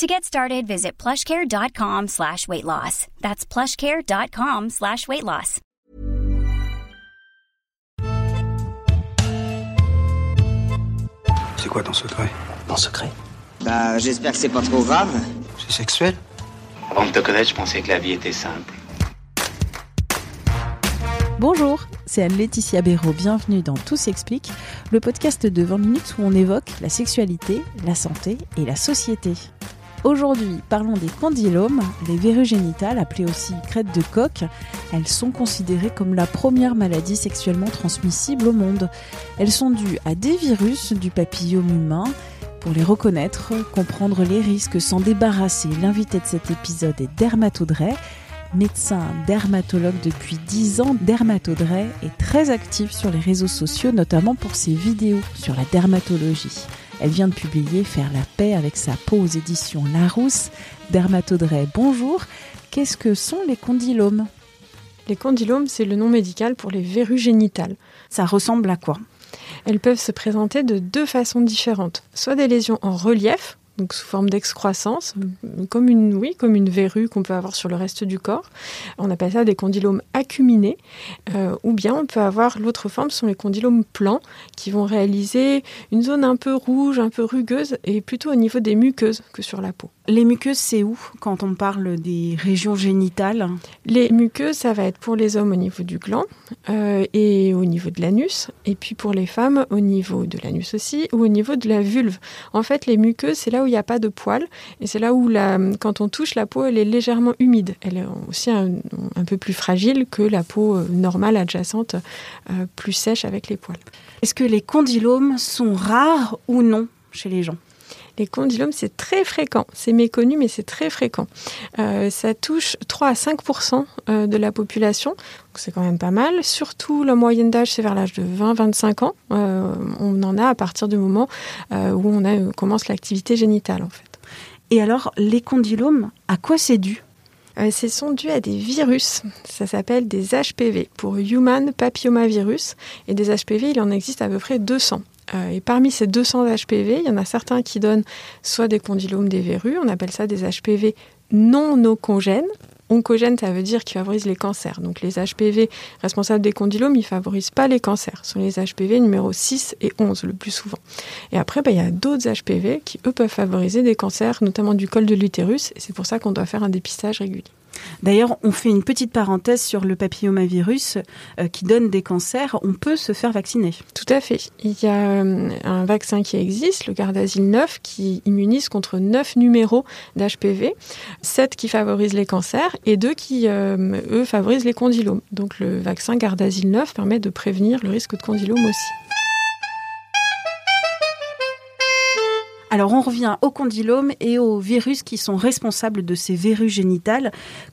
To get started, visit plushcare.com slash weight loss. That's plushcare.com slash weight loss. C'est quoi ton secret? Mon secret? Bah, j'espère que c'est pas trop grave. C'est sexuel? Avant de te connaître, je pensais que la vie était simple. Bonjour, c'est Anne-Laetitia Béraud, bienvenue dans Tout s'explique, le podcast de 20 minutes où on évoque la sexualité, la santé et la société. Aujourd'hui, parlons des condylomes, les verrues génitales, appelées aussi crêtes de coq. Elles sont considérées comme la première maladie sexuellement transmissible au monde. Elles sont dues à des virus du papillome humain. Pour les reconnaître, comprendre les risques, s'en débarrasser, l'invité de cet épisode est Dermato médecin dermatologue depuis 10 ans, Dermato est très active sur les réseaux sociaux, notamment pour ses vidéos sur la dermatologie. Elle vient de publier Faire la paix avec sa peau aux éditions Larousse. Dermatodray, bonjour. Qu'est-ce que sont les condylomes? Les condylomes, c'est le nom médical pour les verrues génitales. Ça ressemble à quoi? Elles peuvent se présenter de deux façons différentes. Soit des lésions en relief, donc sous forme d'excroissance, comme une, oui, comme une verrue qu'on peut avoir sur le reste du corps. On appelle ça des condylomes acuminés. Euh, ou bien on peut avoir l'autre forme, ce sont les condylomes plans, qui vont réaliser une zone un peu rouge, un peu rugueuse, et plutôt au niveau des muqueuses que sur la peau. Les muqueuses, c'est où quand on parle des régions génitales? Les muqueuses, ça va être pour les hommes au niveau du gland euh, et au niveau de l'anus, et puis pour les femmes au niveau de l'anus aussi, ou au niveau de la vulve. En fait, les muqueuses, c'est là où il n'y a pas de poils. Et c'est là où, la, quand on touche la peau, elle est légèrement humide. Elle est aussi un, peu plus fragile que la peau euh, normale, adjacente, euh, plus sèche avec les poils. Est-ce que les condylomes sont rares ou non chez les gens? Les condylomes, c'est très fréquent. C'est méconnu, mais c'est très fréquent. Euh, ça touche 3 à 5% euh, de la population. C'est quand même pas mal. Surtout, la moyenne d'âge, c'est vers l'âge de 20-25 ans. Euh, on en a à partir du moment où on a, commence l'activité génitale, en fait. Et alors, les condylomes, à quoi c'est dû? Ce sont dus à des virus. Ça s'appelle des HPV pour Human Papillomavirus. Et des HPV, il en existe à peu près 200. Euh, et parmi ces 200 HPV, il y en a certains qui donnent soit des condylomes, des verrues, on appelle ça des HPV non oncogènes. Oncogènes, ça veut dire qu'ils favorisent les cancers. Donc les HPV responsables des condylomes, ils ne favorisent pas les cancers. Ce sont les HPV numéro 6 et 11 le plus souvent. Et après, ben, il y a d'autres HPV qui, eux, peuvent favoriser des cancers, notamment du col de l'utérus. Et c'est pour ça qu'on doit faire un dépistage régulier. D'ailleurs, on fait une petite parenthèse sur le papillomavirus euh, qui donne des cancers. On peut se faire vacciner. Tout à fait. Il y a euh, un vaccin qui existe, le Gardasil 9, qui immunise contre 9 numéros d'HPV, 7 qui favorisent les cancers et 2 qui, euh, eux, favorisent les condylomes. Donc le vaccin Gardasil 9 permet de prévenir le risque de condylome aussi. Alors on revient au condylome et aux virus qui sont responsables de ces verrues génitales.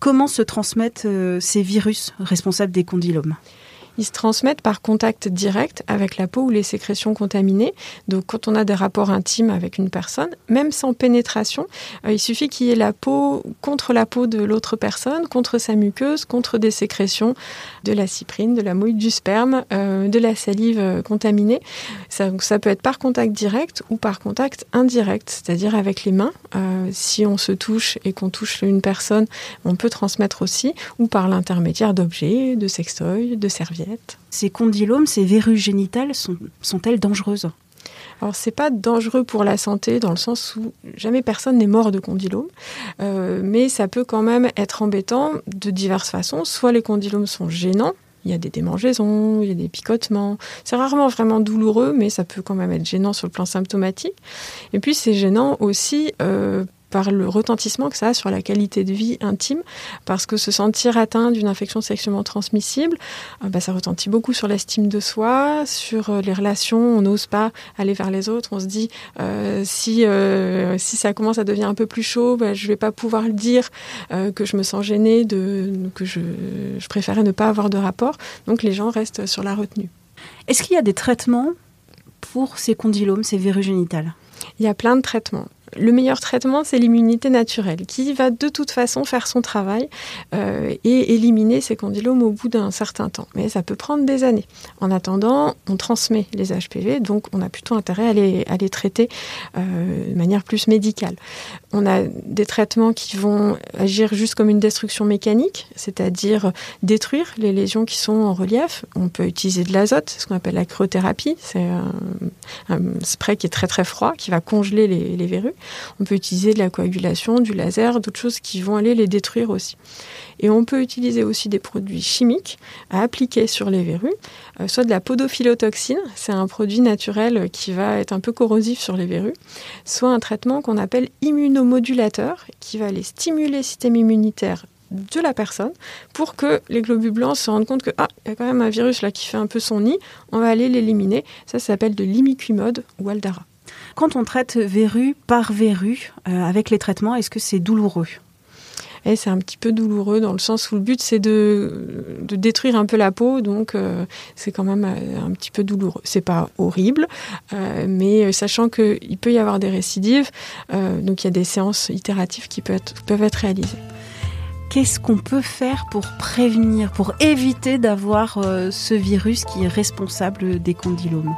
Comment se transmettent euh, ces virus responsables des condylomes? Ils se transmettent par contact direct avec la peau ou les sécrétions contaminées. Donc quand on a des rapports intimes avec une personne, même sans pénétration, euh, il suffit qu'il y ait la peau contre la peau de l'autre personne, contre sa muqueuse, contre des sécrétions de la cyprine, de la mouille du sperme, euh, de la salive euh, contaminée. Ça, ça, peut être par contact direct ou par contact indirect, c'est-à-dire avec les mains. si on se touche et qu'on touche une personne, on peut transmettre aussi, ou par l'intermédiaire d'objets, de sextoys, de serviettes. Ces condylomes, ces verrues génitales, sont, elles dangereuses alors c'est pas dangereux pour la santé dans le sens où jamais personne n'est mort de condylome, euh, mais ça peut quand même être embêtant de diverses façons. Soit les condylomes sont gênants, il y a des démangeaisons, il y a des picotements. C'est rarement vraiment douloureux, mais ça peut quand même être gênant sur le plan symptomatique. Et puis c'est gênant aussi euh, par le retentissement que ça a sur la qualité de vie intime, parce que se sentir atteint d'une infection sexuellement transmissible, euh, bah, ça retentit beaucoup sur l'estime de soi, sur euh, les relations, on n'ose pas aller vers les autres, on se dit euh, si, si ça commence à devenir un peu plus chaud, bah, je ne vais pas pouvoir le dire, que je me sens gênée, de, que je, je préférais ne pas avoir de rapport, donc les gens restent sur la retenue. Est-ce qu'il y a des traitements pour ces condylomes, ces verrues génitales Il y a plein de traitements. Le meilleur traitement, c'est l'immunité naturelle, qui va de toute façon faire son travail euh, et éliminer ces condylomes au bout d'un certain temps. Mais ça peut prendre des années. En attendant, on transmet les HPV, donc on a plutôt intérêt à les, à les traiter euh, de manière plus médicale. On a des traitements qui vont agir juste comme une destruction mécanique, c'est-à-dire détruire les lésions qui sont en relief. On peut utiliser de l'azote, ce qu'on appelle la cryothérapie. C'est un, spray qui est très très froid, qui va congeler les verrues. On peut utiliser de la coagulation, du laser, d'autres choses qui vont aller les détruire aussi. Et on peut utiliser aussi des produits chimiques à appliquer sur les verrues, euh, soit de la podophylotoxine, c'est un produit naturel qui va être un peu corrosif sur les verrues, soit un traitement qu'on appelle immunomodulateur, qui va aller stimuler le système immunitaire de la personne pour que les globules blancs se rendent compte que ah, il y a quand même un virus là qui fait un peu son nid, on va aller l'éliminer. Ça, s'appelle de l'imiquimode ou Aldara. Quand on traite verrue par verrue euh, avec les traitements, est-ce que c'est douloureux? Et c'est un petit peu douloureux dans le sens où le but c'est de, de détruire un peu la peau, donc euh, c'est quand même euh, un petit peu douloureux. C'est pas horrible, euh, mais sachant qu'il peut y avoir des récidives, euh, donc il y a des séances itératives qui peuvent être, peuvent être réalisées. Qu'est-ce qu'on peut faire pour prévenir, pour éviter d'avoir ce virus qui est responsable des condylomes?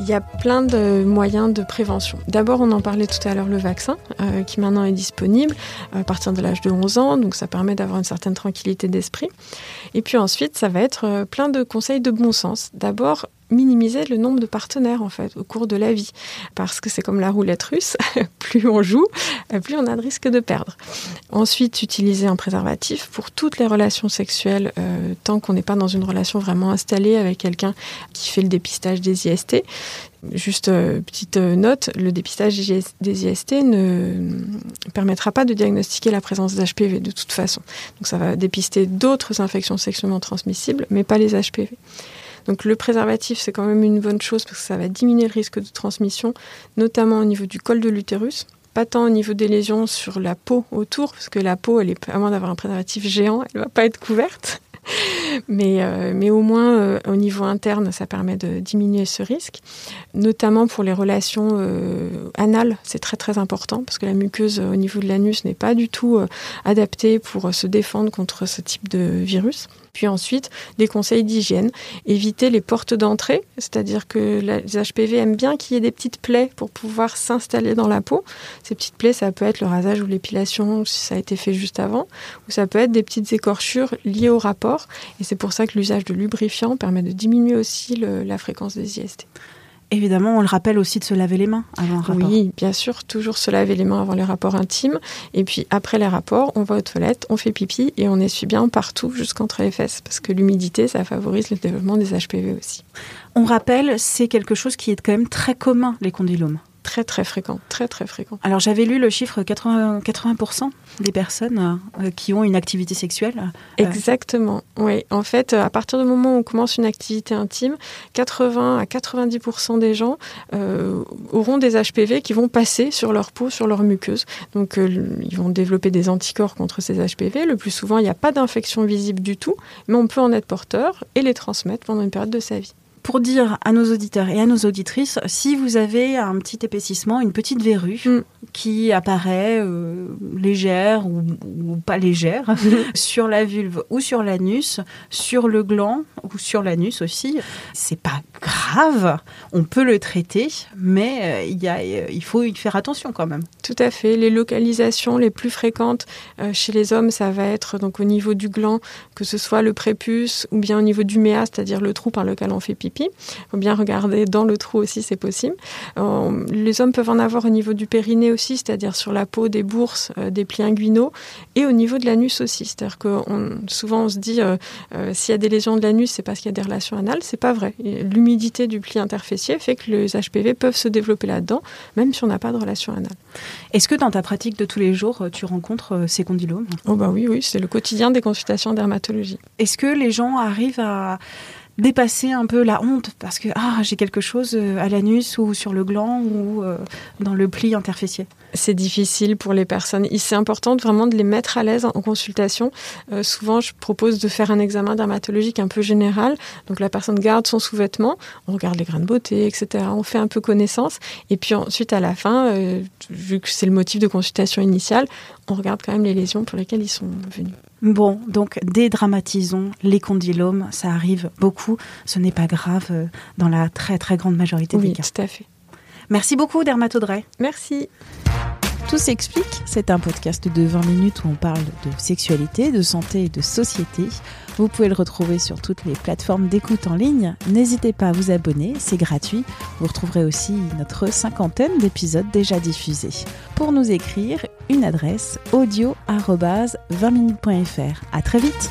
Il y a plein de moyens de prévention. D'abord, on en parlait tout à l'heure, le vaccin, euh, qui maintenant est disponible à partir de l'âge de 11 ans, donc ça permet d'avoir une certaine tranquillité d'esprit. Et puis ensuite, ça va être euh, plein de conseils de bon sens. D'abord, minimiser le nombre de partenaires en fait au cours de la vie parce que c'est comme la roulette russe plus on joue plus on a de risque de perdre ensuite utiliser un préservatif pour toutes les relations sexuelles euh, tant qu'on n'est pas dans une relation vraiment installée avec quelqu'un qui fait le dépistage des IST Juste euh, petite euh, note, le dépistage des IST ne permettra pas de diagnostiquer la présence d'HPV de toute façon. Donc ça va dépister d'autres infections sexuellement transmissibles, mais pas les HPV. Donc le préservatif, c'est quand même une bonne chose parce que ça va diminuer le risque de transmission, notamment au niveau du col de l'utérus. Pas tant au niveau des lésions sur la peau autour, parce que la peau, elle d'avoir un préservatif géant, elle ne va pas être couverte. mais, euh, mais au moins euh, au niveau interne, ça permet de diminuer ce risque, notamment pour les relations euh, anales. C'est très très important parce que la muqueuse au niveau de l'anus n'est pas du tout adaptée pour se défendre contre ce type de virus. Puis ensuite, des conseils d'hygiène. Éviter les portes d'entrée, c'est-à-dire que les HPV aiment bien qu'il y ait des petites plaies pour pouvoir s'installer dans la peau. Ces petites plaies, ça peut être le rasage ou l'épilation si ça a été fait juste avant, ou ça peut être des petites écorchures liées au rapport. Et c'est pour ça que l'usage de lubrifiant permet de diminuer aussi la fréquence des IST. Évidemment, on le rappelle aussi de se laver les mains avant un rapport. Oui, bien sûr, toujours se laver les mains avant les rapports intimes. Et puis après les rapports, on va aux toilettes, on fait pipi et on essuie bien partout jusqu'entre les fesses parce que l'humidité, ça favorise le développement des HPV aussi. On rappelle, c'est quelque chose qui est quand même très commun, les condylomes très très fréquent, très très fréquent. Alors j'avais lu le chiffre 80%, 80 des personnes euh, qui ont une activité sexuelle. Euh... Exactement, oui. En fait, à partir du moment où on commence une activité intime, 80 à 90% des gens euh, auront des HPV qui vont passer sur leur peau, sur leur muqueuse. Donc euh, ils vont développer des anticorps contre ces HPV. Le plus souvent, il n'y a pas d'infection visible du tout, mais on peut en être porteur et les transmettre pendant une période de sa vie pour dire à nos auditeurs et à nos auditrices, si vous avez un petit épaississement, une petite verrue mm. qui apparaît euh, légère ou, ou, pas légère sur la vulve ou sur l'anus, sur le gland ou sur l'anus aussi, c'est pas grave, on peut le traiter, mais euh, il, y a, euh, il faut y faire attention quand même. Tout à fait. Les localisations les plus fréquentes euh, chez les hommes, ça va être donc au niveau du gland, que ce soit le prépuce ou bien au niveau du méa, c'est-à-dire le trou par lequel on fait pipi pipi. Il faut bien regarder dans le trou aussi, c'est possible. Euh, les hommes peuvent en avoir au niveau du périnée aussi, c'est-à-dire sur la peau, des bourses, euh, des plis inguinaux, et au niveau de l'anus aussi. C'est-à-dire que souvent on se dit s'il y a des lésions de l'anus, c'est parce qu'il y a des relations anales. C'est pas vrai. L'humidité du pli interfessier fait que les HPV peuvent se développer là-dedans, même si on n'a pas de relation anale. Est-ce que dans ta pratique de tous les jours, tu rencontres ces condylomes? Oh bah oui, oui, c'est le quotidien des consultations en dermatologie. Est-ce que les gens arrivent à dépasser un peu la honte parce que ah j'ai quelque chose euh, à l'anus ou sur le gland ou euh, dans le pli interfessier c'est difficile pour les personnes. C'est important vraiment de les mettre à l'aise en consultation. Euh, souvent, je propose de faire un examen dermatologique un peu général. Donc, la personne garde son sous-vêtement, on regarde les grains de beauté, etc. On fait un peu connaissance. Et puis ensuite, à la fin, vu que c'est le motif de consultation initiale, on regarde quand même les lésions pour lesquelles ils sont venus. Bon, donc dédramatisons les condylomes. Ça arrive beaucoup. Ce n'est pas grave euh, dans la très très grande majorité des cas. Oui, tout à fait. Merci beaucoup, Dermatodray. Merci. Tout s'explique, c'est un podcast de 20 minutes où on parle de sexualité, de santé et de société. Vous pouvez le retrouver sur toutes les plateformes d'écoute en ligne. N'hésitez pas à vous abonner, c'est gratuit. Vous retrouverez aussi notre cinquantaine d'épisodes déjà diffusés. Pour nous écrire, une adresse audio 20minutes.fr. À très vite!